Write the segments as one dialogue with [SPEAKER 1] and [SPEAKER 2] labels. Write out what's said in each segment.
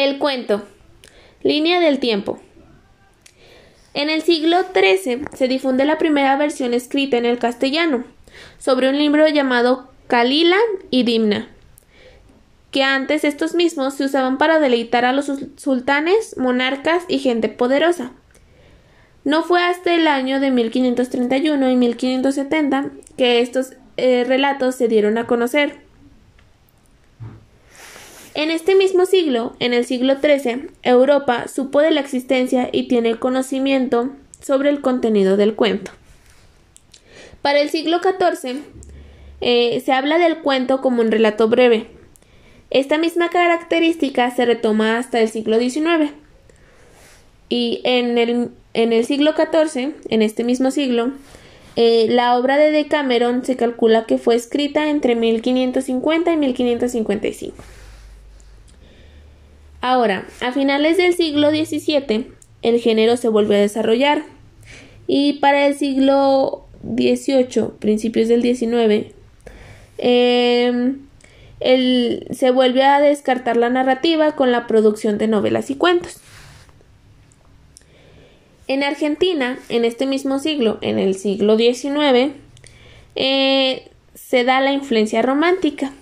[SPEAKER 1] El cuento. Línea del tiempo. En el siglo XIII se difunde la primera versión escrita en el castellano sobre un libro llamado Kalila y Dimna, que antes estos mismos se usaban para deleitar a los sultanes, monarcas y gente poderosa. No fue hasta el año de 1531 y 1570 que estos eh, relatos se dieron a conocer. En este mismo siglo, en el siglo XIII, Europa supo de la existencia y tiene conocimiento sobre el contenido del cuento. Para el siglo XIV, eh, se habla del cuento como un relato breve. Esta misma característica se retoma hasta el siglo XIX. Y en el, en el siglo XIV, en este mismo siglo, eh, la obra de Decameron se calcula que fue escrita entre 1550 y 1555. Ahora, a finales del siglo XVII, el género se volvió a desarrollar y para el siglo XVIII, principios del XIX, em, se vuelve a descartar la narrativa con la producción de novelas y cuentos. En Argentina, en este mismo siglo, en el siglo XIX, eh, se da la influencia romántica.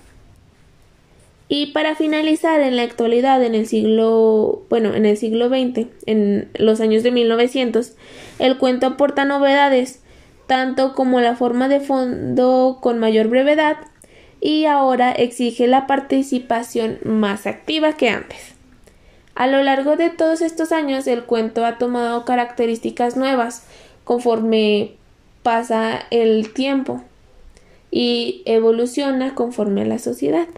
[SPEAKER 1] Y para finalizar, en la actualidad, en el siglo, bueno, en el siglo XX, en los años de 1900, el cuento aporta novedades, tanto como la forma de fondo con mayor brevedad, y ahora exige la participación más activa que antes. A lo largo de todos estos años, el cuento ha tomado características nuevas conforme pasa el tiempo y evoluciona conforme a la sociedad.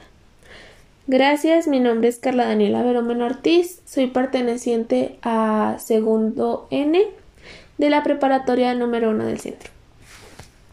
[SPEAKER 1] Gracias, mi nombre es Carla Daniela Verón Ortiz, soy perteneciente a segundo N de la preparatoria número uno del centro.